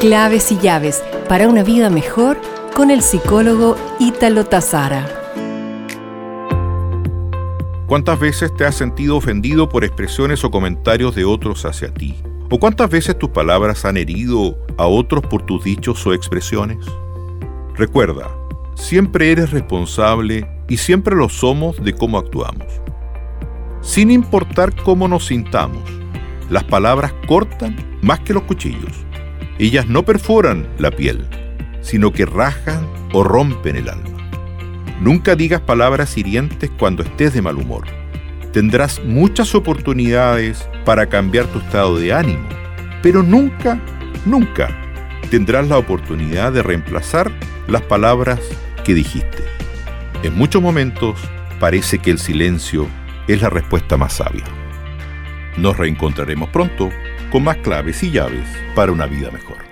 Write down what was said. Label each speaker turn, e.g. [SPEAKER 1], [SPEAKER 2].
[SPEAKER 1] Claves y llaves para una vida mejor con el psicólogo Ítalo Tazara.
[SPEAKER 2] ¿Cuántas veces te has sentido ofendido por expresiones o comentarios de otros hacia ti? ¿O cuántas veces tus palabras han herido a otros por tus dichos o expresiones? Recuerda, siempre eres responsable y siempre lo somos de cómo actuamos. Sin importar cómo nos sintamos, las palabras cortan más que los cuchillos. Ellas no perforan la piel, sino que rajan o rompen el alma. Nunca digas palabras hirientes cuando estés de mal humor. Tendrás muchas oportunidades para cambiar tu estado de ánimo, pero nunca, nunca tendrás la oportunidad de reemplazar las palabras que dijiste. En muchos momentos parece que el silencio es la respuesta más sabia. Nos reencontraremos pronto con más claves y llaves para una vida mejor.